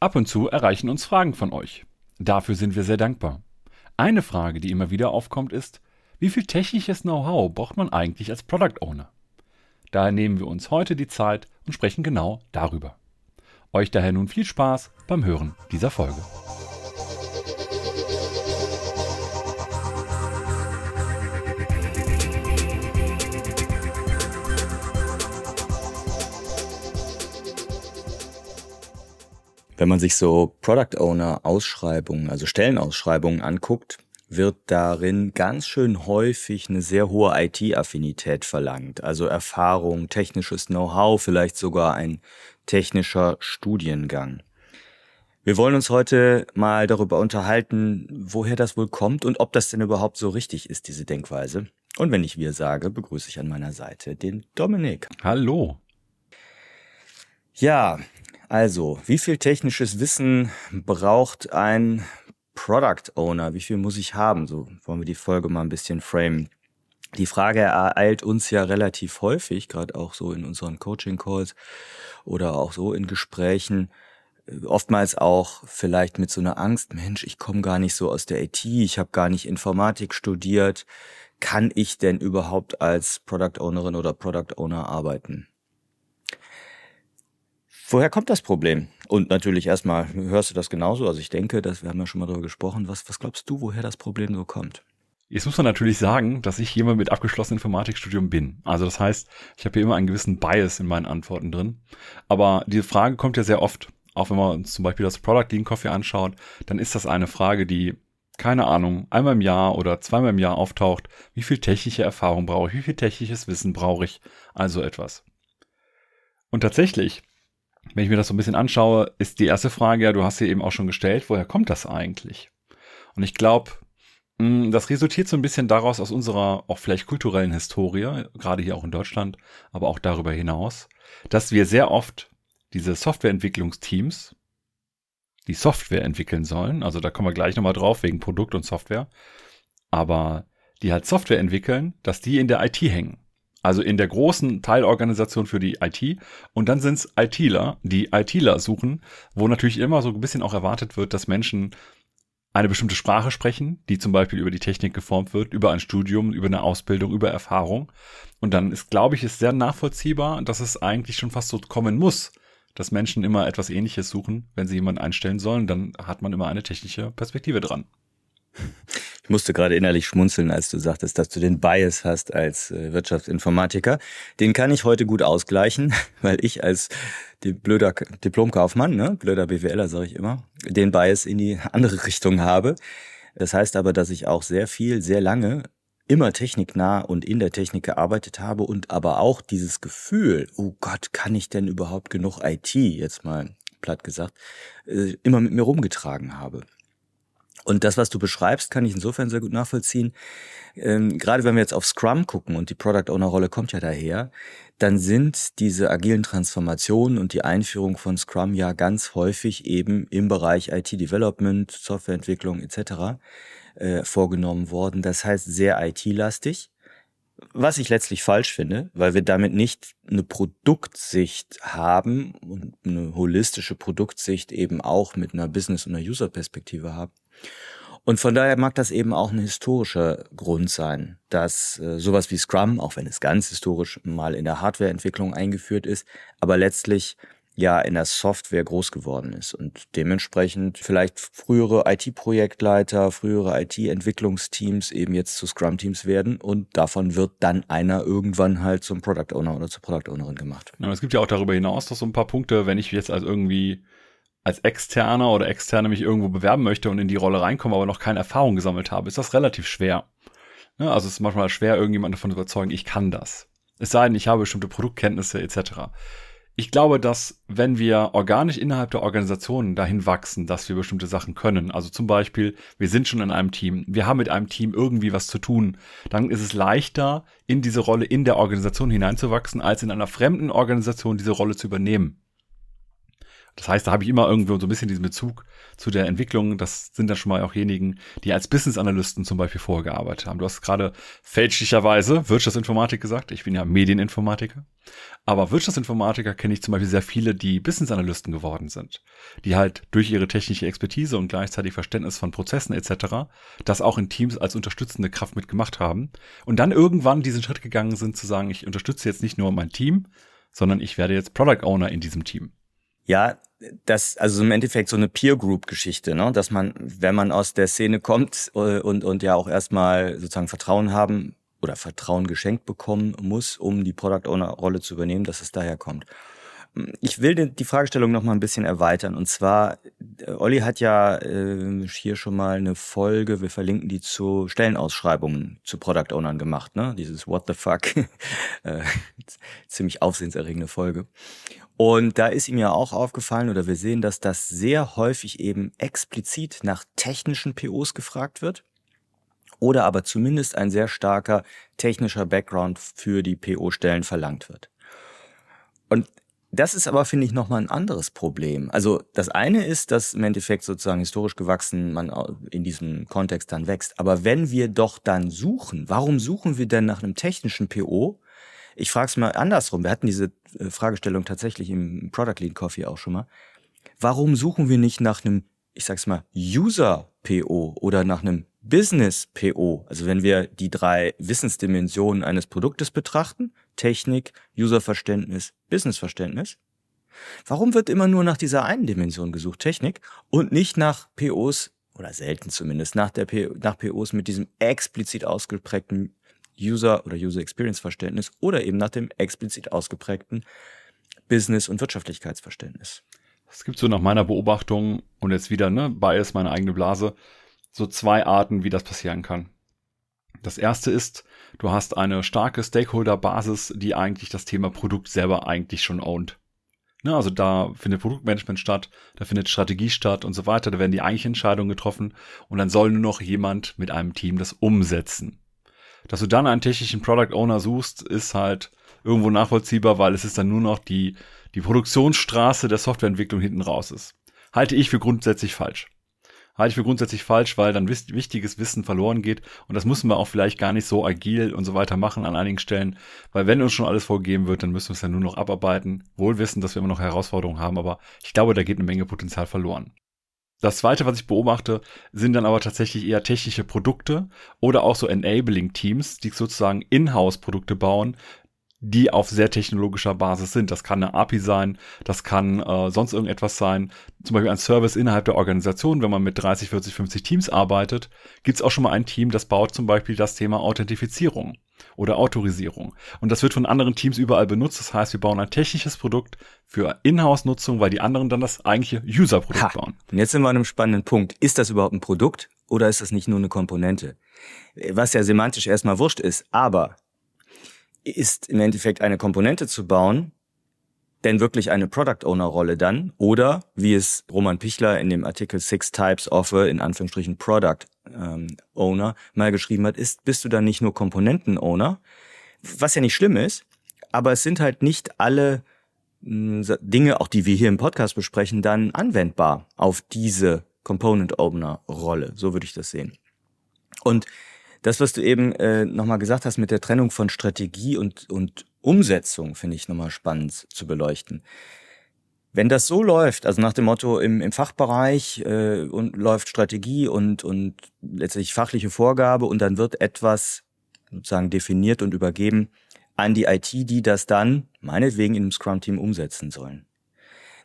Ab und zu erreichen uns Fragen von euch. Dafür sind wir sehr dankbar. Eine Frage, die immer wieder aufkommt, ist, wie viel technisches Know-how braucht man eigentlich als Product Owner? Daher nehmen wir uns heute die Zeit und sprechen genau darüber. Euch daher nun viel Spaß beim Hören dieser Folge. Wenn man sich so Product Owner Ausschreibungen, also Stellenausschreibungen anguckt, wird darin ganz schön häufig eine sehr hohe IT-Affinität verlangt. Also Erfahrung, technisches Know-how, vielleicht sogar ein technischer Studiengang. Wir wollen uns heute mal darüber unterhalten, woher das wohl kommt und ob das denn überhaupt so richtig ist, diese Denkweise. Und wenn ich wir sage, begrüße ich an meiner Seite den Dominik. Hallo. Ja, also, wie viel technisches Wissen braucht ein Product Owner? Wie viel muss ich haben? So wollen wir die Folge mal ein bisschen framen. Die Frage ereilt uns ja relativ häufig, gerade auch so in unseren Coaching-Calls oder auch so in Gesprächen. Oftmals auch vielleicht mit so einer Angst, Mensch, ich komme gar nicht so aus der IT, ich habe gar nicht Informatik studiert. Kann ich denn überhaupt als Product Ownerin oder Product Owner arbeiten? Woher kommt das Problem? Und natürlich erstmal, hörst du das genauso? Also ich denke, dass wir haben ja schon mal darüber gesprochen. Was, was glaubst du, woher das Problem so kommt? Jetzt muss man natürlich sagen, dass ich jemand mit abgeschlossenem Informatikstudium bin. Also das heißt, ich habe hier immer einen gewissen Bias in meinen Antworten drin. Aber diese Frage kommt ja sehr oft. Auch wenn man uns zum Beispiel das Product Lean Coffee anschaut, dann ist das eine Frage, die, keine Ahnung, einmal im Jahr oder zweimal im Jahr auftaucht. Wie viel technische Erfahrung brauche ich? Wie viel technisches Wissen brauche ich? Also etwas. Und tatsächlich wenn ich mir das so ein bisschen anschaue, ist die erste Frage ja, du hast sie eben auch schon gestellt, woher kommt das eigentlich? Und ich glaube, hm, das resultiert so ein bisschen daraus aus unserer auch vielleicht kulturellen Historie, gerade hier auch in Deutschland, aber auch darüber hinaus, dass wir sehr oft diese Softwareentwicklungsteams, die Software entwickeln sollen, also da kommen wir gleich nochmal drauf wegen Produkt und Software, aber die halt Software entwickeln, dass die in der IT hängen. Also in der großen Teilorganisation für die IT. Und dann sind es ITler, die ITler suchen, wo natürlich immer so ein bisschen auch erwartet wird, dass Menschen eine bestimmte Sprache sprechen, die zum Beispiel über die Technik geformt wird, über ein Studium, über eine Ausbildung, über Erfahrung. Und dann ist, glaube ich, ist sehr nachvollziehbar, dass es eigentlich schon fast so kommen muss, dass Menschen immer etwas Ähnliches suchen, wenn sie jemanden einstellen sollen. Dann hat man immer eine technische Perspektive dran. Ich musste gerade innerlich schmunzeln, als du sagtest, dass du den Bias hast als äh, Wirtschaftsinformatiker. Den kann ich heute gut ausgleichen, weil ich als blöder Diplomkaufmann, ne, blöder BWLer sage ich immer, den Bias in die andere Richtung habe. Das heißt aber, dass ich auch sehr viel, sehr lange immer techniknah und in der Technik gearbeitet habe und aber auch dieses Gefühl, oh Gott, kann ich denn überhaupt genug IT, jetzt mal platt gesagt, äh, immer mit mir rumgetragen habe. Und das, was du beschreibst, kann ich insofern sehr gut nachvollziehen. Ähm, gerade wenn wir jetzt auf Scrum gucken und die Product Owner Rolle kommt ja daher, dann sind diese agilen Transformationen und die Einführung von Scrum ja ganz häufig eben im Bereich IT Development, Softwareentwicklung etc. Äh, vorgenommen worden. Das heißt sehr IT-lastig. Was ich letztlich falsch finde, weil wir damit nicht eine Produktsicht haben und eine holistische Produktsicht eben auch mit einer Business- und einer User-Perspektive haben. Und von daher mag das eben auch ein historischer Grund sein, dass äh, sowas wie Scrum, auch wenn es ganz historisch mal in der Hardwareentwicklung eingeführt ist, aber letztlich ja in der Software groß geworden ist und dementsprechend vielleicht frühere IT-Projektleiter, frühere IT-Entwicklungsteams eben jetzt zu Scrum-Teams werden und davon wird dann einer irgendwann halt zum Product Owner oder zur Product Ownerin gemacht. Ja, es gibt ja auch darüber hinaus noch so ein paar Punkte, wenn ich jetzt als irgendwie als Externer oder Externe mich irgendwo bewerben möchte und in die Rolle reinkomme, aber noch keine Erfahrung gesammelt habe, ist das relativ schwer. Ja, also es ist manchmal schwer, irgendjemanden davon zu überzeugen, ich kann das. Es sei denn, ich habe bestimmte Produktkenntnisse etc. Ich glaube, dass wenn wir organisch innerhalb der Organisation dahin wachsen, dass wir bestimmte Sachen können, also zum Beispiel, wir sind schon in einem Team, wir haben mit einem Team irgendwie was zu tun, dann ist es leichter, in diese Rolle in der Organisation hineinzuwachsen, als in einer fremden Organisation diese Rolle zu übernehmen. Das heißt, da habe ich immer irgendwo so ein bisschen diesen Bezug zu der Entwicklung. Das sind dann schon mal auch diejenigen, die als Business Analysten zum Beispiel vorgearbeitet haben. Du hast gerade fälschlicherweise Wirtschaftsinformatik gesagt. Ich bin ja Medieninformatiker. Aber Wirtschaftsinformatiker kenne ich zum Beispiel sehr viele, die Business Analysten geworden sind. Die halt durch ihre technische Expertise und gleichzeitig Verständnis von Prozessen etc. das auch in Teams als unterstützende Kraft mitgemacht haben. Und dann irgendwann diesen Schritt gegangen sind zu sagen, ich unterstütze jetzt nicht nur mein Team, sondern ich werde jetzt Product Owner in diesem Team. Ja, das, also im Endeffekt so eine Peer-Group-Geschichte, ne? dass man, wenn man aus der Szene kommt äh, und, und ja auch erstmal sozusagen Vertrauen haben oder Vertrauen geschenkt bekommen muss, um die Product Owner-Rolle zu übernehmen, dass es daher kommt. Ich will die Fragestellung noch mal ein bisschen erweitern. Und zwar, äh, Olli hat ja äh, hier schon mal eine Folge, wir verlinken die zu Stellenausschreibungen zu Product Ownern gemacht, ne? Dieses What the fuck. äh, ziemlich aufsehenserregende Folge. Und da ist ihm ja auch aufgefallen oder wir sehen, dass das sehr häufig eben explizit nach technischen POs gefragt wird oder aber zumindest ein sehr starker technischer Background für die PO-Stellen verlangt wird. Und das ist aber, finde ich, nochmal ein anderes Problem. Also das eine ist, dass im Endeffekt sozusagen historisch gewachsen man in diesem Kontext dann wächst. Aber wenn wir doch dann suchen, warum suchen wir denn nach einem technischen PO, ich frage es mal andersrum. Wir hatten diese äh, Fragestellung tatsächlich im Product Lead Coffee auch schon mal. Warum suchen wir nicht nach einem, ich sag's mal, User PO oder nach einem Business PO? Also wenn wir die drei Wissensdimensionen eines Produktes betrachten, Technik, Userverständnis, Businessverständnis. Warum wird immer nur nach dieser einen Dimension gesucht, Technik, und nicht nach POs oder selten zumindest nach der P nach POs mit diesem explizit ausgeprägten User oder User Experience Verständnis oder eben nach dem explizit ausgeprägten Business- und Wirtschaftlichkeitsverständnis. Es gibt so nach meiner Beobachtung und jetzt wieder, ne, Bias, meine eigene Blase, so zwei Arten, wie das passieren kann. Das erste ist, du hast eine starke Stakeholder-Basis, die eigentlich das Thema Produkt selber eigentlich schon ownt. Ne, also da findet Produktmanagement statt, da findet Strategie statt und so weiter, da werden die eigentlichen Entscheidungen getroffen und dann soll nur noch jemand mit einem Team das umsetzen. Dass du dann einen technischen Product Owner suchst, ist halt irgendwo nachvollziehbar, weil es ist dann nur noch die, die Produktionsstraße der Softwareentwicklung hinten raus ist. Halte ich für grundsätzlich falsch. Halte ich für grundsätzlich falsch, weil dann wichtiges Wissen verloren geht und das müssen wir auch vielleicht gar nicht so agil und so weiter machen an einigen Stellen, weil wenn uns schon alles vorgegeben wird, dann müssen wir es ja nur noch abarbeiten, wohl wissen, dass wir immer noch Herausforderungen haben, aber ich glaube, da geht eine Menge Potenzial verloren. Das zweite, was ich beobachte, sind dann aber tatsächlich eher technische Produkte oder auch so Enabling Teams, die sozusagen In-house-Produkte bauen, die auf sehr technologischer Basis sind. Das kann eine API sein, das kann äh, sonst irgendetwas sein. Zum Beispiel ein Service innerhalb der Organisation, wenn man mit 30, 40, 50 Teams arbeitet, gibt es auch schon mal ein Team, das baut zum Beispiel das Thema Authentifizierung oder Autorisierung. Und das wird von anderen Teams überall benutzt. Das heißt, wir bauen ein technisches Produkt für Inhouse-Nutzung, weil die anderen dann das eigentliche User-Produkt bauen. Und jetzt sind wir an einem spannenden Punkt. Ist das überhaupt ein Produkt oder ist das nicht nur eine Komponente? Was ja semantisch erstmal wurscht ist, aber ist im Endeffekt eine Komponente zu bauen, denn wirklich eine Product Owner Rolle dann oder wie es Roman Pichler in dem Artikel Six Types of a, in Anführungsstrichen Product ähm, Owner mal geschrieben hat, ist bist du dann nicht nur Komponenten Owner, was ja nicht schlimm ist, aber es sind halt nicht alle mh, hm, Dinge, auch die wir hier im Podcast besprechen, dann anwendbar auf diese Component Owner Rolle, so würde ich das sehen. Und das, was du eben äh, nochmal gesagt hast mit der Trennung von Strategie und, und Umsetzung, finde ich nochmal spannend zu beleuchten. Wenn das so läuft, also nach dem Motto im, im Fachbereich äh, und läuft Strategie und, und letztlich fachliche Vorgabe und dann wird etwas sozusagen definiert und übergeben an die IT, die das dann meinetwegen in einem Scrum-Team umsetzen sollen,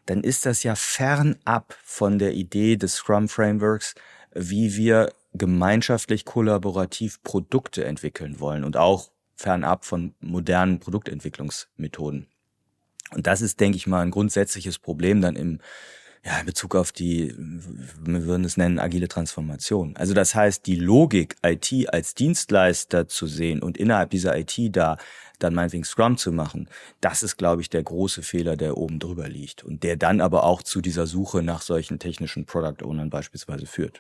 dann ist das ja fernab von der Idee des Scrum-Frameworks, wie wir gemeinschaftlich kollaborativ Produkte entwickeln wollen und auch fernab von modernen Produktentwicklungsmethoden. Und das ist, denke ich mal, ein grundsätzliches Problem dann im ja, in Bezug auf die, wir würden es nennen, agile Transformation. Also das heißt, die Logik, IT als Dienstleister zu sehen und innerhalb dieser IT da dann meinetwegen Scrum zu machen, das ist, glaube ich, der große Fehler, der oben drüber liegt und der dann aber auch zu dieser Suche nach solchen technischen Product Ownern beispielsweise führt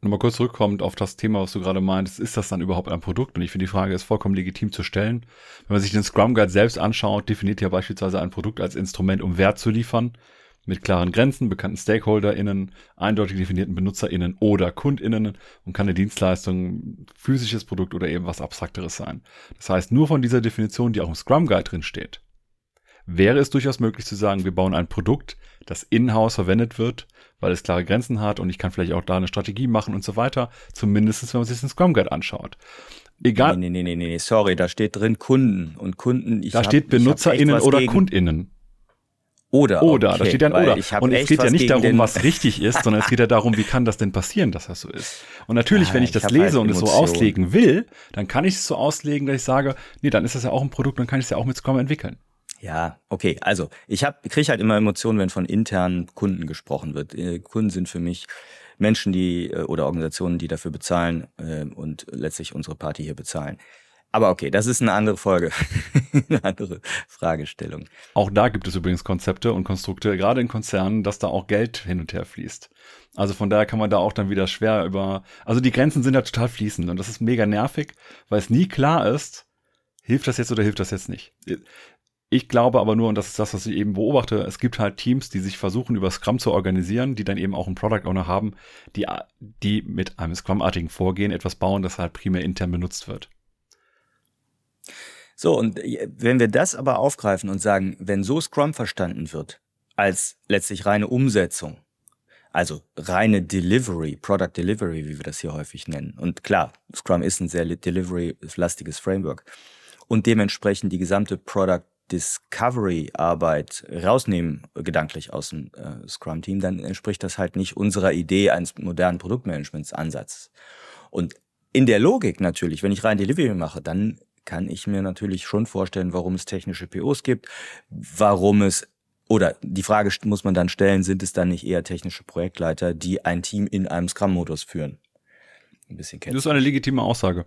nochmal kurz zurückkommt auf das Thema, was du gerade meintest, ist das dann überhaupt ein Produkt? Und ich finde, die Frage ist vollkommen legitim zu stellen. Wenn man sich den Scrum Guide selbst anschaut, definiert ja beispielsweise ein Produkt als Instrument, um Wert zu liefern. mit klaren Grenzen, bekannten StakeholderInnen, eindeutig definierten BenutzerInnen oder KundInnen und kann eine Dienstleistung, physisches Produkt oder eben was Abstrakteres sein. Das heißt, nur von dieser Definition, die auch im Scrum Guide drin steht, wäre es durchaus möglich zu sagen, wir bauen ein Produkt, das in-house verwendet wird, weil es klare Grenzen hat und ich kann vielleicht auch da eine Strategie machen und so weiter. Zumindest, wenn man sich den Scrum Guide anschaut. Egal. Nee, nee, nee, nee, nee, sorry, da steht drin Kunden und Kunden. Ich da hab, steht BenutzerInnen oder gegen. KundInnen. Oder. Oder, okay, da steht ja ein Oder. Und es geht ja nicht darum, was richtig ist, sondern es geht ja darum, wie kann das denn passieren, dass das so ist. Und natürlich, ja, wenn ich das lese halt und es so auslegen will, dann kann ich es so auslegen, dass ich sage, nee, dann ist das ja auch ein Produkt, dann kann ich es ja auch mit Scrum entwickeln. Ja, okay. Also ich hab, kriege halt immer Emotionen, wenn von internen Kunden gesprochen wird. Äh, Kunden sind für mich Menschen, die äh, oder Organisationen, die dafür bezahlen äh, und letztlich unsere Party hier bezahlen. Aber okay, das ist eine andere Folge, eine andere Fragestellung. Auch da gibt es übrigens Konzepte und Konstrukte, gerade in Konzernen, dass da auch Geld hin und her fließt. Also von daher kann man da auch dann wieder schwer über, also die Grenzen sind ja total fließend und das ist mega nervig, weil es nie klar ist, hilft das jetzt oder hilft das jetzt nicht. Ich glaube aber nur, und das ist das, was ich eben beobachte, es gibt halt Teams, die sich versuchen, über Scrum zu organisieren, die dann eben auch einen Product Owner haben, die, die mit einem Scrum-artigen Vorgehen etwas bauen, das halt primär intern benutzt wird. So, und wenn wir das aber aufgreifen und sagen, wenn so Scrum verstanden wird, als letztlich reine Umsetzung, also reine Delivery, Product Delivery, wie wir das hier häufig nennen. Und klar, Scrum ist ein sehr delivery-lastiges Framework. Und dementsprechend die gesamte Product Discovery-Arbeit rausnehmen, gedanklich aus dem äh, Scrum-Team, dann entspricht das halt nicht unserer Idee eines modernen Produktmanagements-Ansatzes. Und in der Logik natürlich, wenn ich rein Delivery mache, dann kann ich mir natürlich schon vorstellen, warum es technische POs gibt, warum es oder die Frage muss man dann stellen, sind es dann nicht eher technische Projektleiter, die ein Team in einem Scrum-Modus führen? Ein bisschen kennen. Das ist eine legitime Aussage.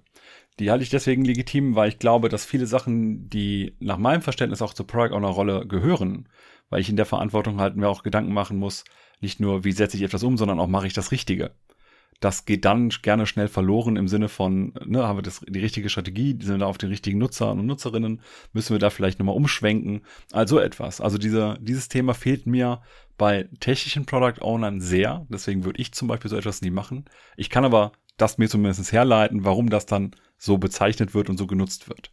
Die halte ich deswegen legitim, weil ich glaube, dass viele Sachen, die nach meinem Verständnis auch zur Product Owner Rolle gehören, weil ich in der Verantwortung halt mir auch Gedanken machen muss, nicht nur, wie setze ich etwas um, sondern auch mache ich das Richtige. Das geht dann gerne schnell verloren im Sinne von, ne, haben wir das, die richtige Strategie, sind wir da auf den richtigen Nutzer und Nutzerinnen, müssen wir da vielleicht nochmal umschwenken, also etwas. Also dieser, dieses Thema fehlt mir bei technischen Product Ownern sehr, deswegen würde ich zum Beispiel so etwas nie machen. Ich kann aber das mir zumindest herleiten, warum das dann so bezeichnet wird und so genutzt wird.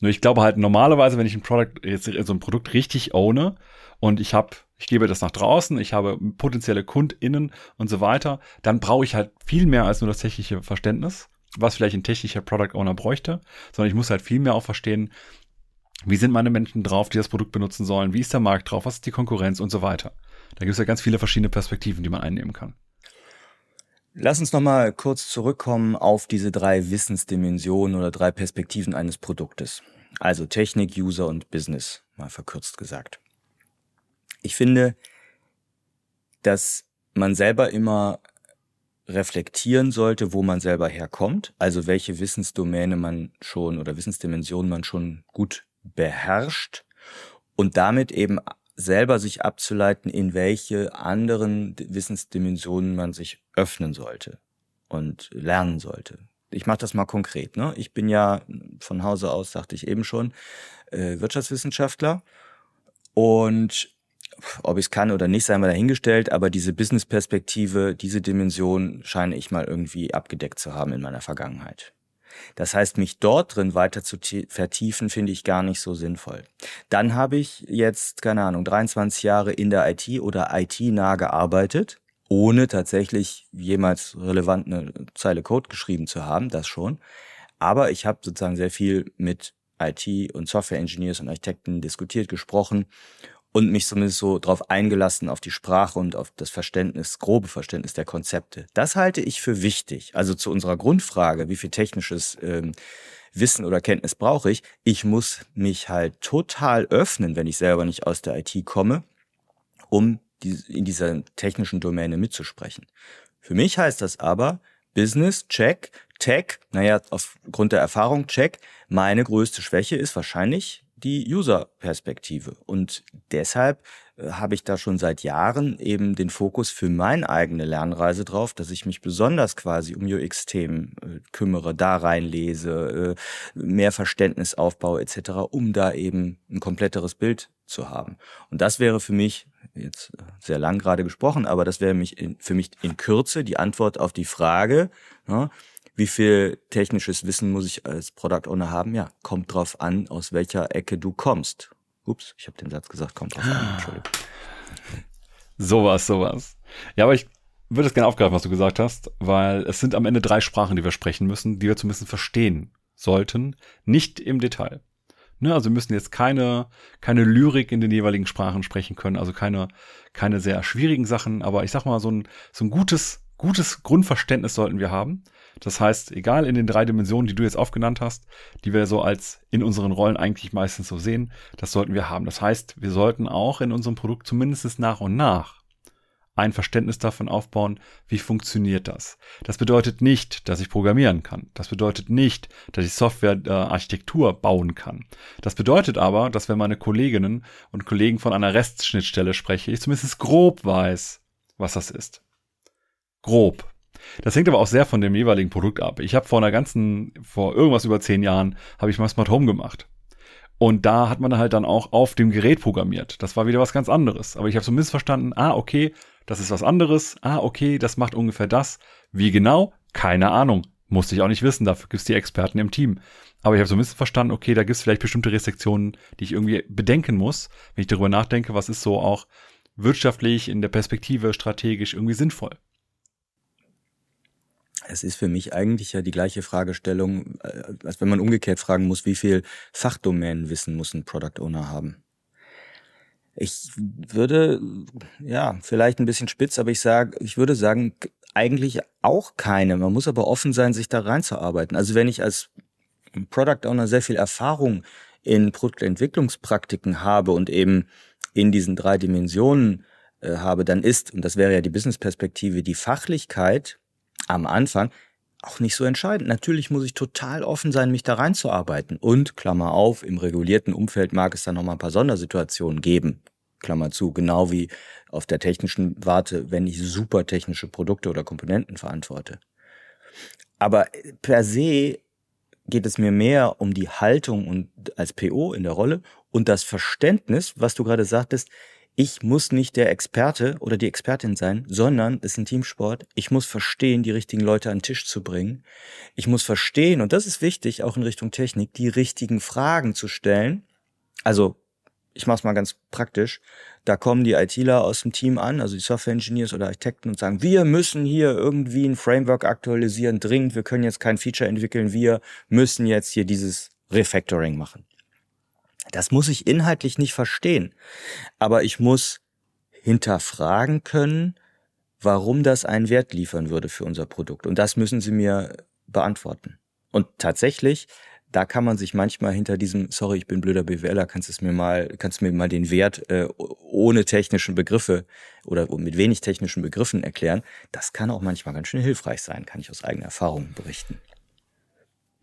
Nur ich glaube halt normalerweise, wenn ich ein Produkt, jetzt so ein Produkt richtig owne und ich habe, ich gebe das nach draußen, ich habe potenzielle KundInnen und so weiter, dann brauche ich halt viel mehr als nur das technische Verständnis, was vielleicht ein technischer Product Owner bräuchte, sondern ich muss halt viel mehr auch verstehen, wie sind meine Menschen drauf, die das Produkt benutzen sollen, wie ist der Markt drauf, was ist die Konkurrenz und so weiter. Da gibt es ja ganz viele verschiedene Perspektiven, die man einnehmen kann. Lass uns nochmal kurz zurückkommen auf diese drei Wissensdimensionen oder drei Perspektiven eines Produktes. Also Technik, User und Business, mal verkürzt gesagt. Ich finde, dass man selber immer reflektieren sollte, wo man selber herkommt, also welche Wissensdomäne man schon oder Wissensdimensionen man schon gut beherrscht und damit eben selber sich abzuleiten, in welche anderen Wissensdimensionen man sich öffnen sollte und lernen sollte. Ich mache das mal konkret. Ne? Ich bin ja von Hause aus, sagte ich eben schon, äh, Wirtschaftswissenschaftler und ob ich es kann oder nicht, sei mal dahingestellt, aber diese Business-Perspektive, diese Dimension scheine ich mal irgendwie abgedeckt zu haben in meiner Vergangenheit. Das heißt, mich dort drin weiter zu vertiefen, finde ich gar nicht so sinnvoll. Dann habe ich jetzt, keine Ahnung, 23 Jahre in der IT oder IT-nah gearbeitet, ohne tatsächlich jemals relevant eine Zeile Code geschrieben zu haben, das schon. Aber ich habe sozusagen sehr viel mit IT und Software-Engineers und Architekten diskutiert, gesprochen und mich zumindest so drauf eingelassen, auf die Sprache und auf das Verständnis, grobe Verständnis der Konzepte. Das halte ich für wichtig. Also zu unserer Grundfrage, wie viel technisches ähm, Wissen oder Kenntnis brauche ich? Ich muss mich halt total öffnen, wenn ich selber nicht aus der IT komme, um in dieser technischen Domäne mitzusprechen. Für mich heißt das aber, Business, check, Tech, naja, aufgrund der Erfahrung, check. Meine größte Schwäche ist wahrscheinlich die User-Perspektive. Und deshalb äh, habe ich da schon seit Jahren eben den Fokus für meine eigene Lernreise drauf, dass ich mich besonders quasi um UX-Themen äh, kümmere, da reinlese, äh, mehr Verständnis aufbaue etc., um da eben ein kompletteres Bild zu haben. Und das wäre für mich jetzt sehr lang gerade gesprochen, aber das wäre mich in, für mich in Kürze die Antwort auf die Frage, ne, wie viel technisches Wissen muss ich als Product Owner haben? Ja, kommt drauf an, aus welcher Ecke du kommst. Ups, ich habe den Satz gesagt, kommt drauf an. Entschuldigung. Sowas, sowas. Ja, aber ich würde es gerne aufgreifen, was du gesagt hast, weil es sind am Ende drei Sprachen, die wir sprechen müssen, die wir zumindest verstehen sollten, nicht im Detail. Ne, also müssen jetzt keine, keine Lyrik in den jeweiligen Sprachen sprechen können, also keine, keine sehr schwierigen Sachen, aber ich sag mal, so ein, so ein gutes, gutes Grundverständnis sollten wir haben. Das heißt, egal in den drei Dimensionen, die du jetzt aufgenannt hast, die wir so als in unseren Rollen eigentlich meistens so sehen, das sollten wir haben. Das heißt, wir sollten auch in unserem Produkt zumindest nach und nach ein Verständnis davon aufbauen, wie funktioniert das. Das bedeutet nicht, dass ich programmieren kann. Das bedeutet nicht, dass ich Softwarearchitektur äh, bauen kann. Das bedeutet aber, dass wenn meine Kolleginnen und Kollegen von einer Restschnittstelle spreche, ich zumindest grob weiß, was das ist. Grob. Das hängt aber auch sehr von dem jeweiligen Produkt ab. Ich habe vor einer ganzen, vor irgendwas über zehn Jahren, habe ich mal Smart Home gemacht. Und da hat man halt dann auch auf dem Gerät programmiert. Das war wieder was ganz anderes. Aber ich habe so missverstanden, ah, okay, das ist was anderes. Ah, okay, das macht ungefähr das. Wie genau? Keine Ahnung. Musste ich auch nicht wissen, dafür gibt's die Experten im Team. Aber ich habe so ein bisschen verstanden, okay, da gibt's vielleicht bestimmte Restriktionen, die ich irgendwie bedenken muss, wenn ich darüber nachdenke, was ist so auch wirtschaftlich in der Perspektive strategisch irgendwie sinnvoll. Es ist für mich eigentlich ja die gleiche Fragestellung, äh, als wenn man umgekehrt fragen muss, wie viel Fachdomänenwissen muss ein Product Owner haben. Ich würde, ja, vielleicht ein bisschen spitz, aber ich sage, ich würde sagen, eigentlich auch keine. Man muss aber offen sein, sich da reinzuarbeiten. Also wenn ich als Product Owner sehr viel Erfahrung in Produktentwicklungspraktiken habe und eben in diesen drei Dimensionen äh, habe, dann ist, und das wäre ja die Business-Perspektive, die Fachlichkeit am Anfang auch nicht so entscheidend. Natürlich muss ich total offen sein, mich da reinzuarbeiten. Und, Klammer auf, im regulierten Umfeld mag es dann nochmal ein paar Sondersituationen geben. Klammer zu, genau wie auf der technischen Warte, wenn ich super technische Produkte oder Komponenten verantworte. Aber per se geht es mir mehr um die Haltung und als PO in der Rolle und das Verständnis, was du gerade sagtest, ich muss nicht der Experte oder die Expertin sein, sondern es ist ein Teamsport. Ich muss verstehen, die richtigen Leute an den Tisch zu bringen. Ich muss verstehen, und das ist wichtig, auch in Richtung Technik, die richtigen Fragen zu stellen. Also, ich mache es mal ganz praktisch. Da kommen die ITler aus dem Team an, also die Software Engineers oder Architekten und sagen, wir müssen hier irgendwie ein Framework aktualisieren, dringend, wir können jetzt kein Feature entwickeln, wir müssen jetzt hier dieses Refactoring machen. Das muss ich inhaltlich nicht verstehen, aber ich muss hinterfragen können, warum das einen Wert liefern würde für unser Produkt. Und das müssen Sie mir beantworten. Und tatsächlich, da kann man sich manchmal hinter diesem, sorry, ich bin blöder BWLer, kannst du mir mal, kannst mir mal den Wert äh, ohne technischen Begriffe oder mit wenig technischen Begriffen erklären. Das kann auch manchmal ganz schön hilfreich sein, kann ich aus eigener Erfahrung berichten.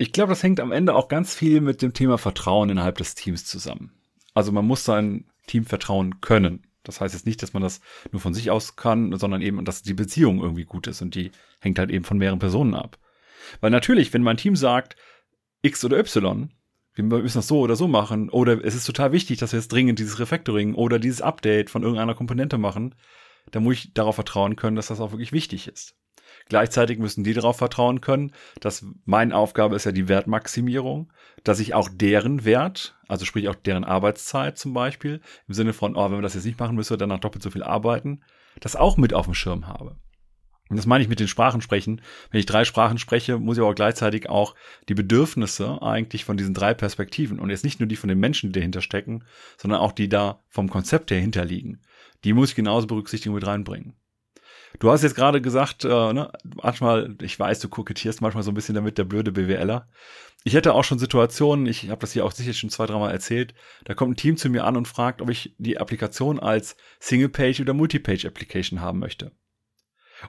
Ich glaube, das hängt am Ende auch ganz viel mit dem Thema Vertrauen innerhalb des Teams zusammen. Also man muss sein Team vertrauen können. Das heißt jetzt nicht, dass man das nur von sich aus kann, sondern eben, dass die Beziehung irgendwie gut ist und die hängt halt eben von mehreren Personen ab. Weil natürlich, wenn mein Team sagt, X oder Y, wir müssen das so oder so machen, oder es ist total wichtig, dass wir jetzt dringend dieses Refactoring oder dieses Update von irgendeiner Komponente machen, dann muss ich darauf vertrauen können, dass das auch wirklich wichtig ist. Gleichzeitig müssen die darauf vertrauen können, dass meine Aufgabe ist ja die Wertmaximierung, dass ich auch deren Wert, also sprich auch deren Arbeitszeit zum Beispiel, im Sinne von, oh, wenn wir das jetzt nicht machen, müssen wir danach doppelt so viel arbeiten, das auch mit auf dem Schirm habe. Und das meine ich mit den Sprachen sprechen. Wenn ich drei Sprachen spreche, muss ich aber gleichzeitig auch die Bedürfnisse eigentlich von diesen drei Perspektiven und jetzt nicht nur die von den Menschen, die dahinter stecken, sondern auch die da vom Konzept her hinterliegen. Die muss ich genauso berücksichtigen mit reinbringen. Du hast jetzt gerade gesagt, äh, ne, manchmal, ich weiß, du kokettierst manchmal so ein bisschen damit, der blöde BWLer. Ich hätte auch schon Situationen, ich habe das hier auch sicher schon zwei, dreimal erzählt, da kommt ein Team zu mir an und fragt, ob ich die Applikation als Single-Page oder Multi-Page-Application haben möchte.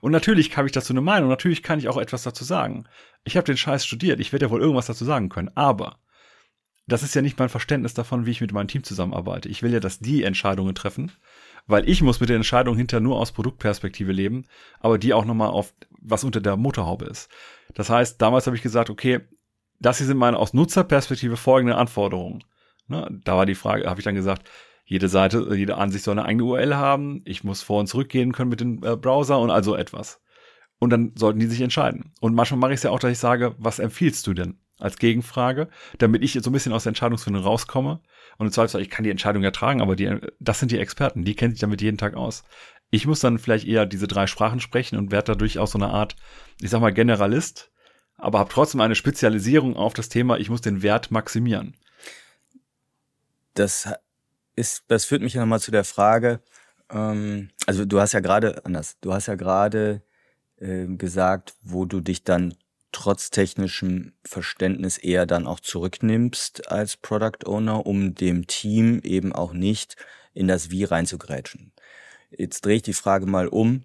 Und natürlich habe ich dazu eine Meinung, natürlich kann ich auch etwas dazu sagen. Ich habe den Scheiß studiert, ich werde ja wohl irgendwas dazu sagen können, aber das ist ja nicht mein Verständnis davon, wie ich mit meinem Team zusammenarbeite. Ich will ja, dass die Entscheidungen treffen weil ich muss mit der Entscheidung hinter nur aus Produktperspektive leben, aber die auch nochmal auf was unter der Motorhaube ist. Das heißt, damals habe ich gesagt, okay, das hier sind meine aus Nutzerperspektive folgende Anforderungen. Ne, da war die Frage, habe ich dann gesagt, Jede Seite, jede Ansicht soll eine eigene URL haben. Ich muss vor und zurück gehen können mit dem äh, Browser und also etwas. Und dann sollten die sich entscheiden. Und manchmal mache ich es ja auch, dass ich sage, was empfiehlst du denn als Gegenfrage, damit ich so ein bisschen aus der Entscheidungsfindung rauskomme. Und im Zweifelsfall, ich kann die Entscheidung ja tragen, aber die, das sind die Experten, die kennen sich damit jeden Tag aus. Ich muss dann vielleicht eher diese drei Sprachen sprechen und werde dadurch auch so eine Art, ich sag mal, Generalist, aber habe trotzdem eine Spezialisierung auf das Thema, ich muss den Wert maximieren. Das ist, das führt mich ja nochmal zu der Frage, ähm, also du hast ja gerade, anders, du hast ja gerade äh, gesagt, wo du dich dann trotz technischem Verständnis eher dann auch zurücknimmst als Product Owner, um dem Team eben auch nicht in das Wie reinzugrätschen. Jetzt drehe ich die Frage mal um.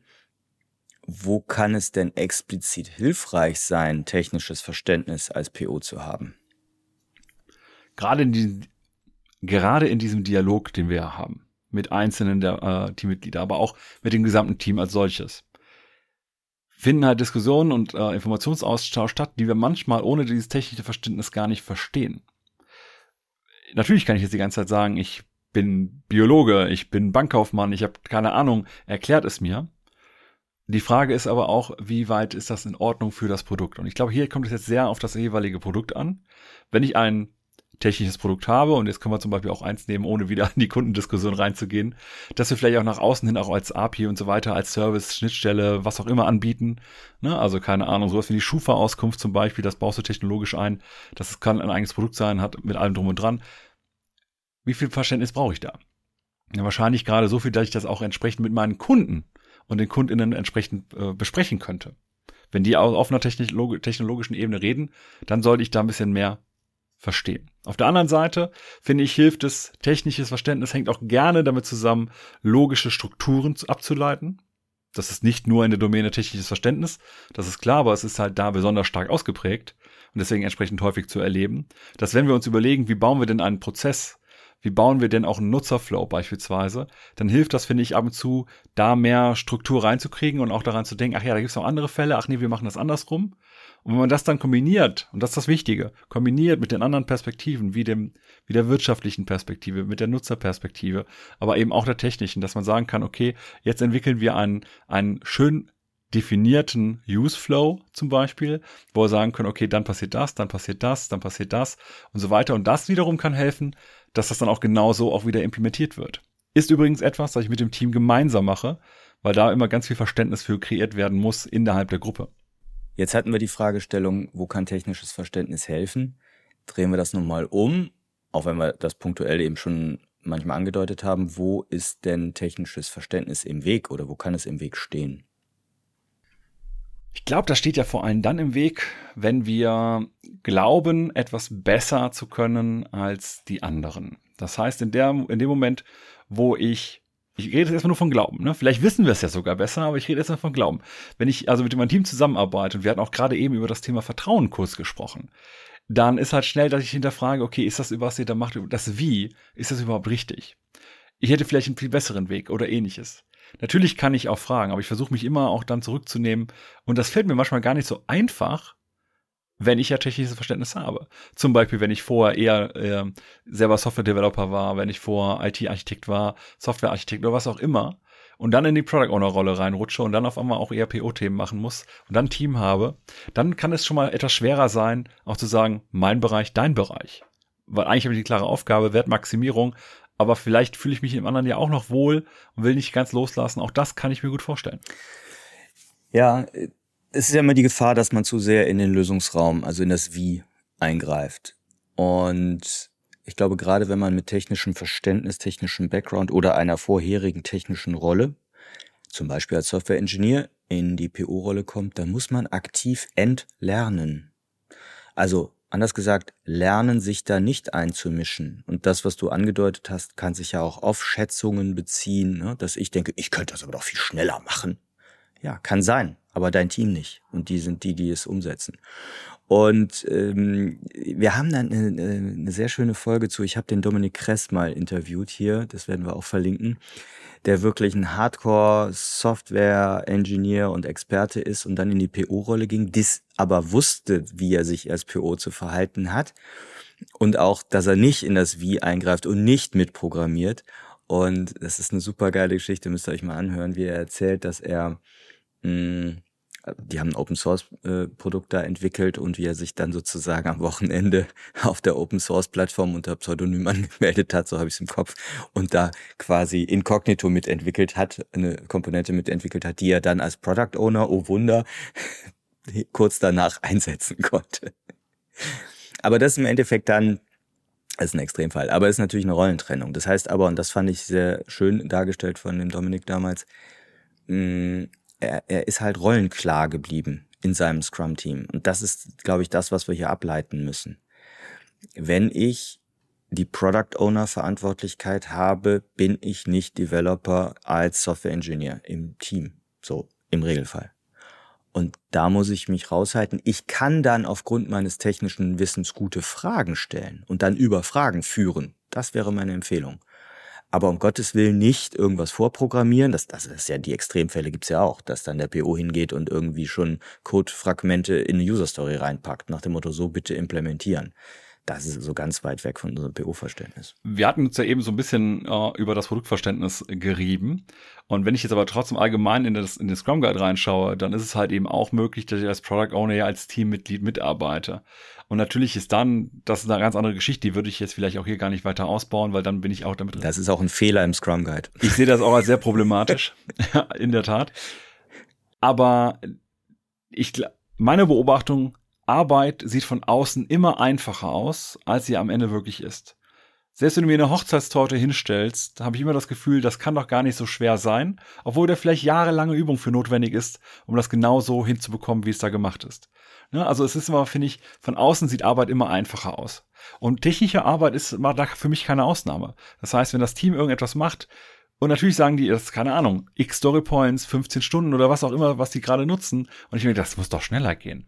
Wo kann es denn explizit hilfreich sein, technisches Verständnis als PO zu haben? Gerade in, die, gerade in diesem Dialog, den wir haben, mit einzelnen der äh, Teammitglieder, aber auch mit dem gesamten Team als solches, finden halt Diskussionen und äh, Informationsaustausch statt, die wir manchmal ohne dieses technische Verständnis gar nicht verstehen. Natürlich kann ich jetzt die ganze Zeit sagen, ich bin Biologe, ich bin Bankkaufmann, ich habe keine Ahnung, erklärt es mir. Die Frage ist aber auch, wie weit ist das in Ordnung für das Produkt? Und ich glaube, hier kommt es jetzt sehr auf das jeweilige Produkt an. Wenn ich ein technisches Produkt habe, und jetzt können wir zum Beispiel auch eins nehmen, ohne wieder in die Kundendiskussion reinzugehen, dass wir vielleicht auch nach außen hin auch als API und so weiter, als Service, Schnittstelle, was auch immer anbieten. Ne? Also keine Ahnung, sowas wie die Schufa-Auskunft zum Beispiel, das baust du technologisch ein. Das kann ein eigenes Produkt sein, hat mit allem drum und dran. Wie viel Verständnis brauche ich da? Ja, wahrscheinlich gerade so viel, dass ich das auch entsprechend mit meinen Kunden und den KundInnen entsprechend äh, besprechen könnte. Wenn die auf einer technologischen Ebene reden, dann sollte ich da ein bisschen mehr verstehen. Auf der anderen Seite finde ich, hilft es, technisches Verständnis hängt auch gerne damit zusammen, logische Strukturen abzuleiten. Das ist nicht nur in der Domäne technisches Verständnis, das ist klar, aber es ist halt da besonders stark ausgeprägt und deswegen entsprechend häufig zu erleben, dass wenn wir uns überlegen, wie bauen wir denn einen Prozess, wie bauen wir denn auch einen Nutzerflow beispielsweise, dann hilft das, finde ich, ab und zu, da mehr Struktur reinzukriegen und auch daran zu denken, ach ja, da gibt es noch andere Fälle, ach nee, wir machen das andersrum. Und wenn man das dann kombiniert, und das ist das Wichtige, kombiniert mit den anderen Perspektiven, wie dem, wie der wirtschaftlichen Perspektive, mit der Nutzerperspektive, aber eben auch der technischen, dass man sagen kann, okay, jetzt entwickeln wir einen, einen schön definierten Use Flow zum Beispiel, wo wir sagen können, okay, dann passiert das, dann passiert das, dann passiert das und so weiter. Und das wiederum kann helfen, dass das dann auch genauso auch wieder implementiert wird. Ist übrigens etwas, das ich mit dem Team gemeinsam mache, weil da immer ganz viel Verständnis für kreiert werden muss innerhalb der Gruppe. Jetzt hatten wir die Fragestellung, wo kann technisches Verständnis helfen? Drehen wir das nun mal um, auch wenn wir das punktuell eben schon manchmal angedeutet haben, wo ist denn technisches Verständnis im Weg oder wo kann es im Weg stehen? Ich glaube, das steht ja vor allem dann im Weg, wenn wir glauben, etwas besser zu können als die anderen. Das heißt, in, der, in dem Moment, wo ich ich rede jetzt erstmal nur von Glauben, ne? Vielleicht wissen wir es ja sogar besser, aber ich rede jetzt mal von Glauben. Wenn ich also mit meinem Team zusammenarbeite, und wir hatten auch gerade eben über das Thema Vertrauen kurz gesprochen, dann ist halt schnell, dass ich hinterfrage, okay, ist das, was ihr da macht, das Wie, ist das überhaupt richtig? Ich hätte vielleicht einen viel besseren Weg oder ähnliches. Natürlich kann ich auch fragen, aber ich versuche mich immer auch dann zurückzunehmen. Und das fällt mir manchmal gar nicht so einfach, wenn ich ja technisches Verständnis habe. Zum Beispiel, wenn ich vorher eher äh, selber Software-Developer war, wenn ich vorher IT-Architekt war, Software-Architekt oder was auch immer und dann in die Product Owner-Rolle reinrutsche und dann auf einmal auch eher PO-Themen machen muss und dann ein Team habe, dann kann es schon mal etwas schwerer sein, auch zu sagen, mein Bereich, dein Bereich. Weil eigentlich habe ich die klare Aufgabe, Wertmaximierung, aber vielleicht fühle ich mich im anderen ja auch noch wohl und will nicht ganz loslassen. Auch das kann ich mir gut vorstellen. Ja, es ist ja immer die Gefahr, dass man zu sehr in den Lösungsraum, also in das Wie eingreift. Und ich glaube, gerade wenn man mit technischem Verständnis, technischem Background oder einer vorherigen technischen Rolle, zum Beispiel als Software-Engineer, in die PO-Rolle kommt, dann muss man aktiv entlernen. Also anders gesagt, lernen, sich da nicht einzumischen. Und das, was du angedeutet hast, kann sich ja auch auf Schätzungen beziehen, ne? dass ich denke, ich könnte das aber doch viel schneller machen. Ja, kann sein aber dein Team nicht. Und die sind die, die es umsetzen. Und ähm, wir haben dann eine, eine sehr schöne Folge zu. Ich habe den Dominik Kress mal interviewt hier, das werden wir auch verlinken, der wirklich ein Hardcore-Software-Engineer und Experte ist und dann in die PO-Rolle ging, dies aber wusste, wie er sich als PO zu verhalten hat und auch, dass er nicht in das Wie eingreift und nicht mitprogrammiert Und das ist eine super geile Geschichte, müsst ihr euch mal anhören, wie er erzählt, dass er mm, die haben ein Open Source äh, Produkt da entwickelt und wie er sich dann sozusagen am Wochenende auf der Open Source Plattform unter Pseudonym angemeldet hat, so habe ich es im Kopf, und da quasi inkognito mitentwickelt hat, eine Komponente mitentwickelt hat, die er dann als Product Owner, oh Wunder, kurz danach einsetzen konnte. Aber das ist im Endeffekt dann das ist ein Extremfall, aber es ist natürlich eine Rollentrennung. Das heißt aber, und das fand ich sehr schön dargestellt von dem Dominik damals, mh, mm, er, er ist halt rollenklar geblieben in seinem Scrum-Team. Und das ist, glaube ich, das, was wir hier ableiten müssen. Wenn ich die Product Owner Verantwortlichkeit habe, bin ich nicht Developer als Software Engineer im Team. So, im Regelfall. Und da muss ich mich raushalten. Ich kann dann aufgrund meines technischen Wissens gute Fragen stellen und dann über Fragen führen. Das wäre meine Empfehlung aber um Gottes Willen nicht irgendwas vorprogrammieren. Das, das ist ja die Extremfälle gibt's ja auch, dass dann der PO hingeht und irgendwie schon Codefragmente in eine User Story reinpackt, nach dem Motto, so bitte implementieren. Das ist so ganz weit weg von unserem PO-Verständnis. Wir hatten uns ja eben so ein bisschen äh, über das Produktverständnis gerieben. Und wenn ich jetzt aber trotzdem allgemein in, das, in den Scrum Guide reinschaue, dann ist es halt eben auch möglich, dass ich als Product Owner ja als Teammitglied mitarbeite. Und natürlich ist dann, das ist eine ganz andere Geschichte, die würde ich jetzt vielleicht auch hier gar nicht weiter ausbauen, weil dann bin ich auch damit drin. Das ist auch ein Fehler im Scrum Guide. Ich sehe das auch als sehr problematisch, in der Tat. Aber ich, meine Beobachtung, Arbeit sieht von außen immer einfacher aus, als sie am Ende wirklich ist. Selbst wenn du mir eine Hochzeitstorte hinstellst, habe ich immer das Gefühl, das kann doch gar nicht so schwer sein, obwohl da vielleicht jahrelange Übung für notwendig ist, um das genau so hinzubekommen, wie es da gemacht ist. Ne? Also es ist immer, finde ich, von außen sieht Arbeit immer einfacher aus. Und technische Arbeit ist da für mich keine Ausnahme. Das heißt, wenn das Team irgendetwas macht, und natürlich sagen die, das ist keine Ahnung, x Story Points, 15 Stunden oder was auch immer, was die gerade nutzen. Und ich denke, das muss doch schneller gehen.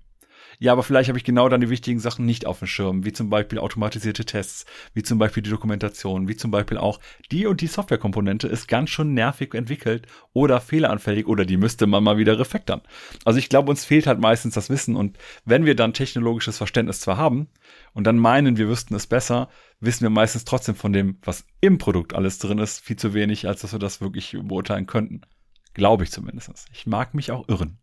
Ja, aber vielleicht habe ich genau dann die wichtigen Sachen nicht auf dem Schirm, wie zum Beispiel automatisierte Tests, wie zum Beispiel die Dokumentation, wie zum Beispiel auch die und die Softwarekomponente ist ganz schön nervig entwickelt oder fehleranfällig oder die müsste man mal wieder refactoren. Also ich glaube, uns fehlt halt meistens das Wissen und wenn wir dann technologisches Verständnis zwar haben und dann meinen, wir wüssten es besser, wissen wir meistens trotzdem von dem, was im Produkt alles drin ist, viel zu wenig, als dass wir das wirklich beurteilen könnten. Glaube ich zumindest. Ich mag mich auch irren.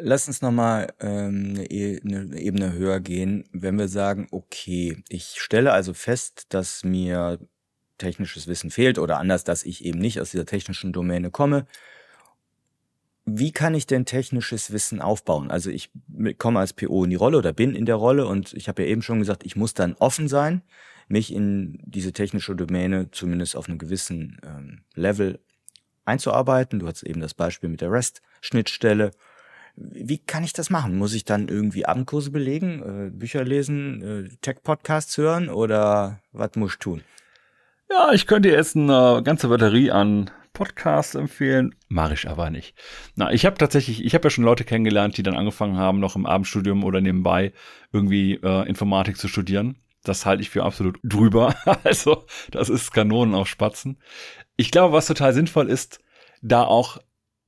Lass uns nochmal ähm, eine, e-, eine Ebene höher gehen, wenn wir sagen, okay, ich stelle also fest, dass mir technisches Wissen fehlt oder anders, dass ich eben nicht aus dieser technischen Domäne komme. Wie kann ich denn technisches Wissen aufbauen? Also ich komme als PO in die Rolle oder bin in der Rolle und ich habe ja eben schon gesagt, ich muss dann offen sein, mich in diese technische Domäne zumindest auf einem gewissen ähm, Level einzuarbeiten. Du hast eben das Beispiel mit der REST-Schnittstelle wie kann ich das machen? Muss ich dann irgendwie Abendkurse belegen, äh, Bücher lesen, äh, Tech-Podcasts hören oder was muss ich tun? Ja, ich könnte jetzt eine ganze Batterie an Podcasts empfehlen, mache ich aber nicht. Na, ich habe tatsächlich, ich habe ja schon Leute kennengelernt, die dann angefangen haben, noch im Abendstudium oder nebenbei irgendwie äh, Informatik zu studieren. Das halte ich für absolut drüber. also, das ist Kanonen auf Spatzen. Ich glaube, was total sinnvoll ist, da auch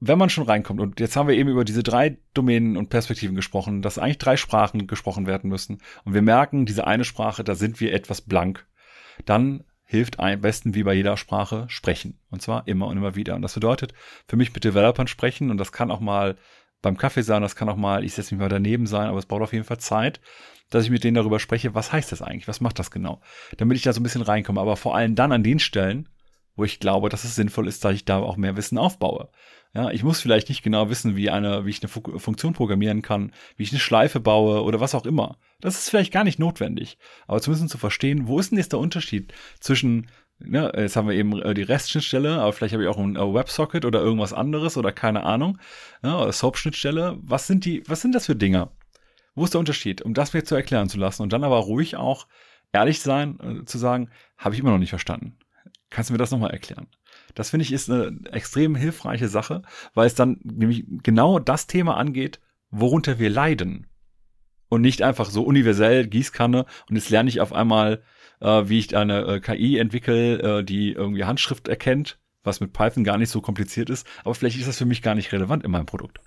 wenn man schon reinkommt, und jetzt haben wir eben über diese drei Domänen und Perspektiven gesprochen, dass eigentlich drei Sprachen gesprochen werden müssen, und wir merken, diese eine Sprache, da sind wir etwas blank, dann hilft am besten wie bei jeder Sprache sprechen. Und zwar immer und immer wieder. Und das bedeutet für mich mit Developern sprechen, und das kann auch mal beim Kaffee sein, das kann auch mal, ich setze mich mal daneben sein, aber es braucht auf jeden Fall Zeit, dass ich mit denen darüber spreche, was heißt das eigentlich, was macht das genau, damit ich da so ein bisschen reinkomme, aber vor allem dann an den Stellen, wo ich glaube, dass es sinnvoll ist, dass ich da auch mehr Wissen aufbaue. Ja, ich muss vielleicht nicht genau wissen, wie eine, wie ich eine Funktion programmieren kann, wie ich eine Schleife baue oder was auch immer. Das ist vielleicht gar nicht notwendig. Aber zumindest zu verstehen, wo ist denn jetzt der Unterschied zwischen ja, jetzt haben wir eben äh, die Restschnittstelle, aber vielleicht habe ich auch ein äh, WebSocket oder irgendwas anderes oder keine Ahnung, ja, SOAP-Schnittstelle. Was sind die, was sind das für Dinger? Wo ist der Unterschied? Um das mir zu erklären zu lassen und dann aber ruhig auch ehrlich sein, äh, zu sagen, habe ich immer noch nicht verstanden. Kannst du mir das nochmal erklären? Das finde ich ist eine extrem hilfreiche Sache, weil es dann nämlich genau das Thema angeht, worunter wir leiden. Und nicht einfach so universell Gießkanne und jetzt lerne ich auf einmal, äh, wie ich eine äh, KI entwickle, äh, die irgendwie Handschrift erkennt, was mit Python gar nicht so kompliziert ist, aber vielleicht ist das für mich gar nicht relevant in meinem Produkt.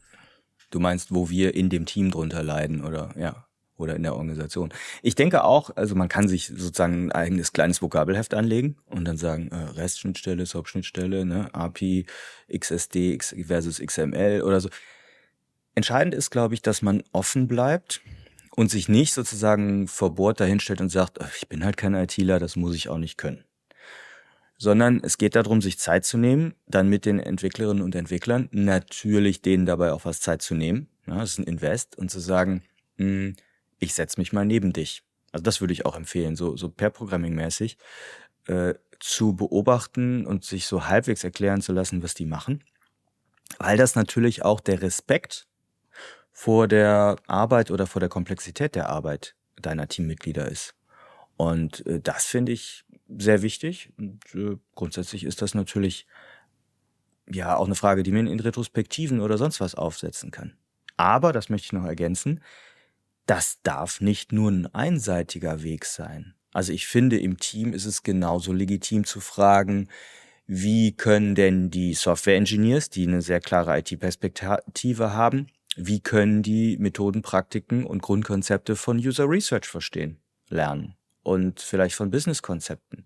Du meinst, wo wir in dem Team drunter leiden, oder? Ja. Oder in der Organisation. Ich denke auch, also man kann sich sozusagen ein eigenes kleines Vokabelheft anlegen und dann sagen, äh, REST-Schnittstelle, SOAP-Schnittstelle, ne, API, XSD versus XML oder so. Entscheidend ist, glaube ich, dass man offen bleibt und sich nicht sozusagen verbohrt dahinstellt und sagt, ich bin halt kein ITler, das muss ich auch nicht können. Sondern es geht darum, sich Zeit zu nehmen, dann mit den Entwicklerinnen und Entwicklern, natürlich denen dabei auch was Zeit zu nehmen, ja, das ist ein Invest, und zu sagen, mh, hm, ich setze mich mal neben dich. Also das würde ich auch empfehlen, so, so per Programming-mäßig äh, zu beobachten und sich so halbwegs erklären zu lassen, was die machen. Weil das natürlich auch der Respekt vor der Arbeit oder vor der Komplexität der Arbeit deiner Teammitglieder ist. Und äh, das finde ich sehr wichtig. Und äh, grundsätzlich ist das natürlich ja auch eine Frage, die man in Retrospektiven oder sonst was aufsetzen kann. Aber, das möchte ich noch ergänzen, das darf nicht nur ein einseitiger Weg sein. Also ich finde, im Team ist es genauso legitim zu fragen, wie können denn die Software Engineers, die eine sehr klare IT-Perspektive haben, wie können die Methoden, Praktiken und Grundkonzepte von User Research verstehen, lernen und vielleicht von Business-Konzepten.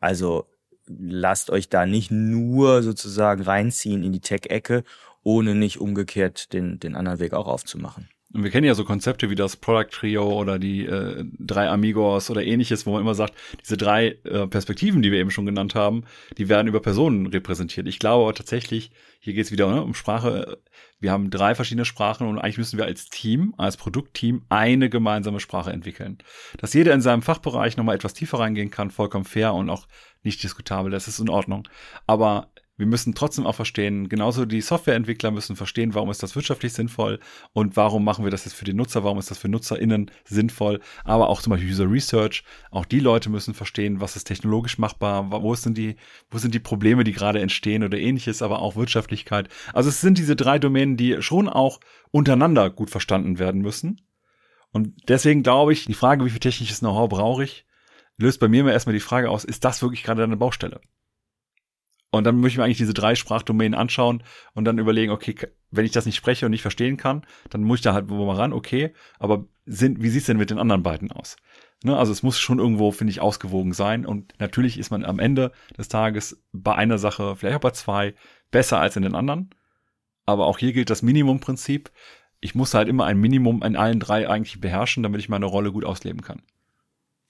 Also lasst euch da nicht nur sozusagen reinziehen in die Tech-Ecke, ohne nicht umgekehrt den, den anderen Weg auch aufzumachen. Und wir kennen ja so Konzepte wie das Product Trio oder die äh, drei Amigos oder ähnliches, wo man immer sagt, diese drei äh, Perspektiven, die wir eben schon genannt haben, die werden über Personen repräsentiert. Ich glaube aber tatsächlich, hier geht es wieder ne, um Sprache. Wir haben drei verschiedene Sprachen und eigentlich müssen wir als Team, als Produktteam eine gemeinsame Sprache entwickeln. Dass jeder in seinem Fachbereich nochmal etwas tiefer reingehen kann, vollkommen fair und auch nicht diskutabel, das ist in Ordnung. Aber wir müssen trotzdem auch verstehen, genauso die Softwareentwickler müssen verstehen, warum ist das wirtschaftlich sinnvoll und warum machen wir das jetzt für die Nutzer, warum ist das für NutzerInnen sinnvoll, aber auch zum Beispiel User Research, auch die Leute müssen verstehen, was ist technologisch machbar, wo sind die, wo sind die Probleme, die gerade entstehen oder ähnliches, aber auch Wirtschaftlichkeit. Also es sind diese drei Domänen, die schon auch untereinander gut verstanden werden müssen. Und deswegen glaube ich, die Frage, wie viel technisches Know-how brauche ich, löst bei mir immer erstmal die Frage aus, ist das wirklich gerade eine Baustelle? Und dann möchte ich mir eigentlich diese drei Sprachdomänen anschauen und dann überlegen, okay, wenn ich das nicht spreche und nicht verstehen kann, dann muss ich da halt wo mal ran, okay, aber sind, wie sieht's denn mit den anderen beiden aus? Ne, also es muss schon irgendwo, finde ich, ausgewogen sein. Und natürlich ist man am Ende des Tages bei einer Sache, vielleicht auch bei zwei, besser als in den anderen. Aber auch hier gilt das Minimumprinzip. Ich muss halt immer ein Minimum in allen drei eigentlich beherrschen, damit ich meine Rolle gut ausleben kann.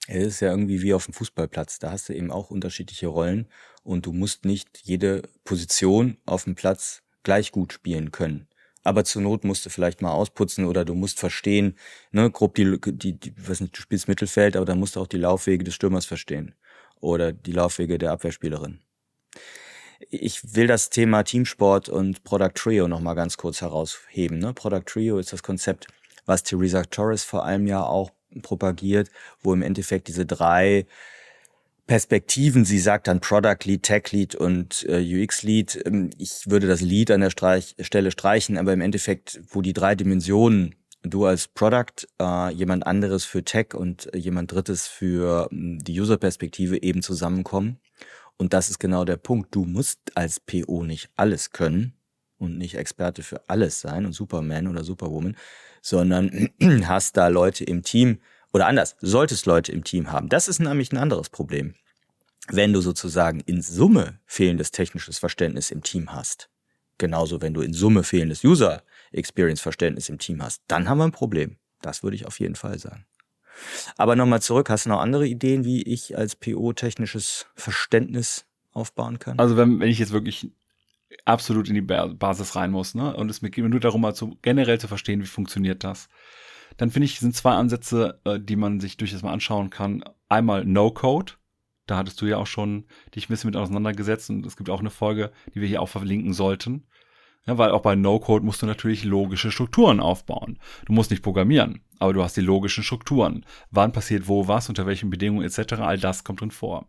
Es ist ja irgendwie wie auf dem Fußballplatz. Da hast du eben auch unterschiedliche Rollen und du musst nicht jede Position auf dem Platz gleich gut spielen können. Aber zur Not musst du vielleicht mal ausputzen oder du musst verstehen, ne, grob die, die, die was nicht, du spielst Mittelfeld, aber dann musst du auch die Laufwege des Stürmers verstehen. Oder die Laufwege der Abwehrspielerin. Ich will das Thema Teamsport und Product Trio nochmal ganz kurz herausheben. Ne? Product Trio ist das Konzept, was Theresa Torres vor allem ja auch propagiert, wo im Endeffekt diese drei Perspektiven. Sie sagt dann Product Lead, Tech Lead und äh, UX Lead. Ähm, ich würde das Lead an der Streich Stelle streichen, aber im Endeffekt, wo die drei Dimensionen, du als Product, äh, jemand anderes für Tech und äh, jemand drittes für äh, die User-Perspektive eben zusammenkommen. Und das ist genau der Punkt. Du musst als PO nicht alles können und nicht Experte für alles sein und Superman oder Superwoman, sondern hast da Leute im Team, oder anders, solltest Leute im Team haben. Das ist nämlich ein anderes Problem. Wenn du sozusagen in Summe fehlendes technisches Verständnis im Team hast, genauso wenn du in Summe fehlendes User Experience Verständnis im Team hast, dann haben wir ein Problem. Das würde ich auf jeden Fall sagen. Aber nochmal zurück, hast du noch andere Ideen, wie ich als PO technisches Verständnis aufbauen kann? Also wenn, wenn ich jetzt wirklich absolut in die Basis rein muss, ne? Und es mir geht nur darum, mal zu, generell zu verstehen, wie funktioniert das dann finde ich, sind zwei Ansätze, äh, die man sich durchaus mal anschauen kann. Einmal No-Code. Da hattest du ja auch schon dich ein bisschen mit auseinandergesetzt und es gibt auch eine Folge, die wir hier auch verlinken sollten. Ja, weil auch bei No-Code musst du natürlich logische Strukturen aufbauen. Du musst nicht programmieren, aber du hast die logischen Strukturen. Wann passiert wo was, unter welchen Bedingungen etc. All das kommt drin vor.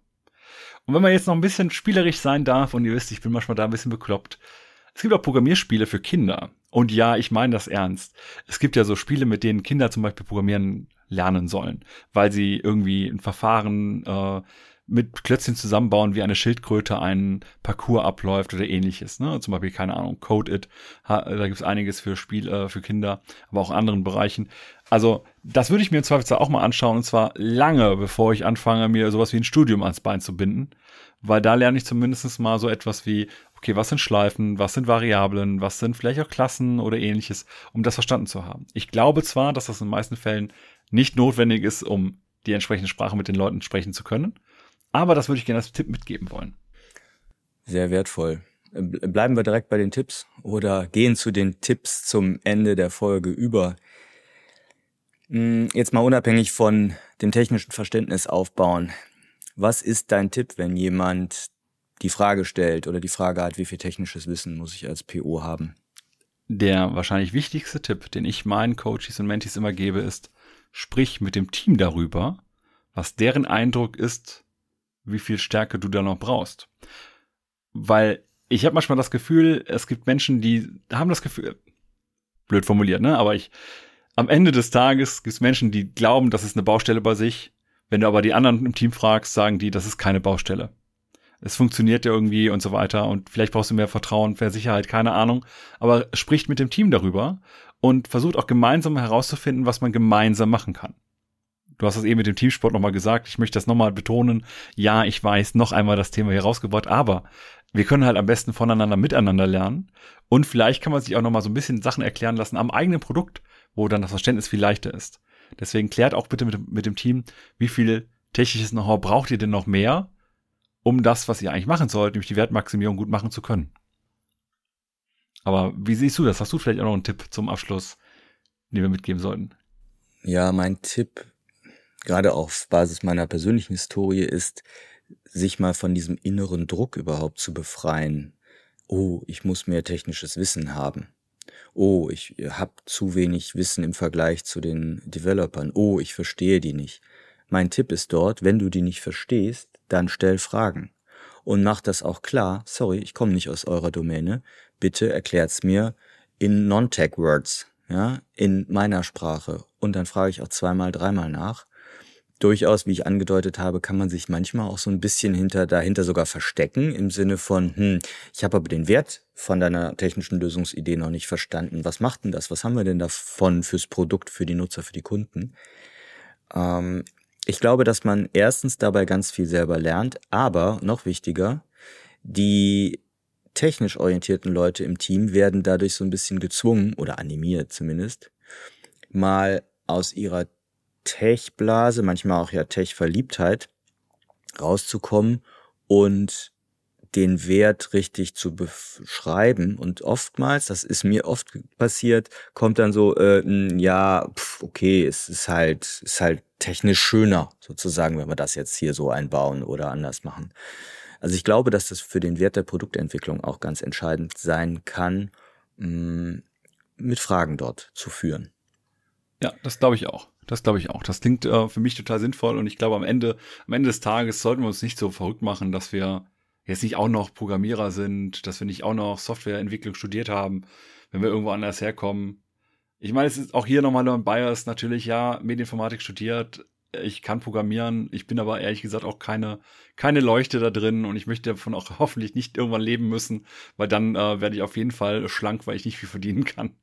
Und wenn man jetzt noch ein bisschen spielerisch sein darf, und ihr wisst, ich bin manchmal da ein bisschen bekloppt, es gibt auch Programmierspiele für Kinder. Und ja, ich meine das ernst. Es gibt ja so Spiele, mit denen Kinder zum Beispiel programmieren lernen sollen, weil sie irgendwie ein Verfahren äh, mit Klötzchen zusammenbauen, wie eine Schildkröte einen Parcours abläuft oder ähnliches. Ne? Zum Beispiel, keine Ahnung, Code It, da gibt's einiges für Spiel, äh, für Kinder, aber auch in anderen Bereichen. Also, das würde ich mir im Zweifelsfall auch mal anschauen, und zwar lange, bevor ich anfange, mir sowas wie ein Studium ans Bein zu binden. Weil da lerne ich zumindest mal so etwas wie, okay, was sind Schleifen, was sind Variablen, was sind vielleicht auch Klassen oder ähnliches, um das verstanden zu haben. Ich glaube zwar, dass das in den meisten Fällen nicht notwendig ist, um die entsprechende Sprache mit den Leuten sprechen zu können, aber das würde ich gerne als Tipp mitgeben wollen. Sehr wertvoll. Bleiben wir direkt bei den Tipps oder gehen zu den Tipps zum Ende der Folge über. Hm, jetzt mal unabhängig von dem technischen Verständnis aufbauen. Was ist dein Tipp, wenn jemand die Frage stellt oder die Frage hat, wie viel technisches Wissen muss ich als PO haben? Der wahrscheinlich wichtigste Tipp, den ich meinen Coaches und Mentees immer gebe, ist, sprich mit dem Team darüber, was deren Eindruck ist, wie viel Stärke du da noch brauchst. Weil ich habe manchmal das Gefühl, es gibt Menschen, die haben das Gefühl, blöd formuliert, ne? Aber ich, am Ende des Tages gibt es Menschen, die glauben, das ist eine Baustelle bei sich. Wenn du aber die anderen im Team fragst, sagen die, das ist keine Baustelle. Es funktioniert ja irgendwie und so weiter und vielleicht brauchst du mehr Vertrauen, mehr Sicherheit, keine Ahnung. Aber spricht mit dem Team darüber und versucht auch gemeinsam herauszufinden, was man gemeinsam machen kann. Du hast es eben mit dem Teamsport nochmal gesagt. Ich möchte das nochmal betonen. Ja, ich weiß, noch einmal das Thema hier rausgebracht, aber wir können halt am besten voneinander miteinander lernen. Und vielleicht kann man sich auch nochmal so ein bisschen Sachen erklären lassen am eigenen Produkt, wo dann das Verständnis viel leichter ist. Deswegen klärt auch bitte mit, mit dem Team, wie viel technisches Know-how braucht ihr denn noch mehr, um das, was ihr eigentlich machen sollt, nämlich die Wertmaximierung gut machen zu können. Aber wie siehst du das? Hast du vielleicht auch noch einen Tipp zum Abschluss, den wir mitgeben sollten? Ja, mein Tipp gerade auf Basis meiner persönlichen Historie ist, sich mal von diesem inneren Druck überhaupt zu befreien. Oh, ich muss mehr technisches Wissen haben. Oh, ich habe zu wenig Wissen im Vergleich zu den Developern. Oh, ich verstehe die nicht. Mein Tipp ist dort, wenn du die nicht verstehst, dann stell Fragen. Und mach das auch klar, sorry, ich komme nicht aus eurer Domäne, bitte erklärt's mir in Non-Tech-Words, ja, in meiner Sprache. Und dann frage ich auch zweimal, dreimal nach durchaus, wie ich angedeutet habe, kann man sich manchmal auch so ein bisschen hinter dahinter sogar verstecken im Sinne von, hm, ich habe aber den Wert von deiner technischen Lösungsidee noch nicht verstanden. Was macht denn das? Was haben wir denn davon fürs Produkt, für die Nutzer, für die Kunden? Ähm, ich glaube, dass man erstens dabei ganz viel selber lernt, aber noch wichtiger, die technisch orientierten Leute im Team werden dadurch so ein bisschen gezwungen oder animiert zumindest, mal aus ihrer Tech-Blase, manchmal auch ja Tech-Verliebtheit rauszukommen und den Wert richtig zu beschreiben. Und oftmals, das ist mir oft passiert, kommt dann so, äh, ja, pf, okay, es ist halt, ist halt technisch schöner, sozusagen, wenn wir das jetzt hier so einbauen oder anders machen. Also ich glaube, dass das für den Wert der Produktentwicklung auch ganz entscheidend sein kann, mh, mit Fragen dort zu führen. Ja, das glaube ich auch. Das glaube ich auch. Das klingt äh, für mich total sinnvoll und ich glaube, am Ende, am Ende des Tages sollten wir uns nicht so verrückt machen, dass wir jetzt nicht auch noch Programmierer sind, dass wir nicht auch noch Softwareentwicklung studiert haben, wenn wir irgendwo anders herkommen. Ich meine, es ist auch hier nochmal ein Bias, natürlich, ja, Medieninformatik studiert, ich kann programmieren, ich bin aber ehrlich gesagt auch keine, keine Leuchte da drin und ich möchte davon auch hoffentlich nicht irgendwann leben müssen, weil dann äh, werde ich auf jeden Fall schlank, weil ich nicht viel verdienen kann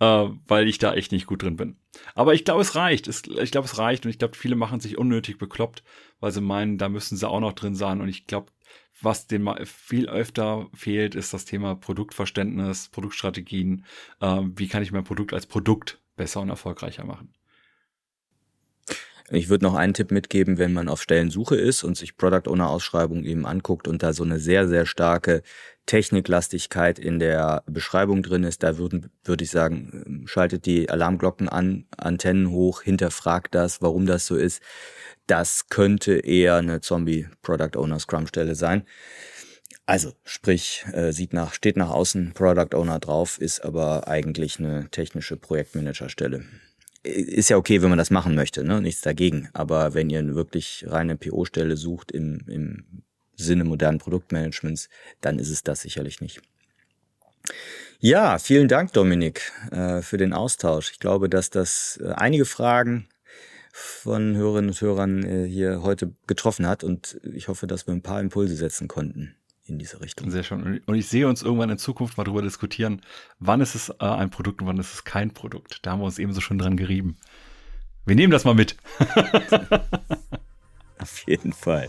äh, weil ich da echt nicht gut drin bin. Aber ich glaube, es reicht. Es, ich glaube, es reicht und ich glaube, viele machen sich unnötig bekloppt, weil sie meinen, da müssen sie auch noch drin sein. Und ich glaube, was dem viel öfter fehlt, ist das Thema Produktverständnis, Produktstrategien. Äh, wie kann ich mein Produkt als Produkt besser und erfolgreicher machen? Ich würde noch einen Tipp mitgeben, wenn man auf Stellensuche ist und sich Product Owner Ausschreibung eben anguckt und da so eine sehr, sehr starke Techniklastigkeit in der Beschreibung drin ist, da würden, würde ich sagen, schaltet die Alarmglocken an, Antennen hoch, hinterfragt das, warum das so ist. Das könnte eher eine Zombie Product Owner Scrum Stelle sein. Also, sprich, äh, sieht nach, steht nach außen Product Owner drauf, ist aber eigentlich eine technische Projektmanagerstelle ist ja okay, wenn man das machen möchte, ne? nichts dagegen. Aber wenn ihr wirklich reine PO-Stelle sucht im, im Sinne modernen Produktmanagements, dann ist es das sicherlich nicht. Ja, vielen Dank, Dominik, äh, für den Austausch. Ich glaube, dass das äh, einige Fragen von Hörerinnen und Hörern äh, hier heute getroffen hat. Und ich hoffe, dass wir ein paar Impulse setzen konnten in diese Richtung. Sehr schön. Und ich sehe uns irgendwann in Zukunft mal darüber diskutieren, wann ist es ein Produkt und wann ist es kein Produkt. Da haben wir uns eben so schon dran gerieben. Wir nehmen das mal mit. Auf jeden Fall.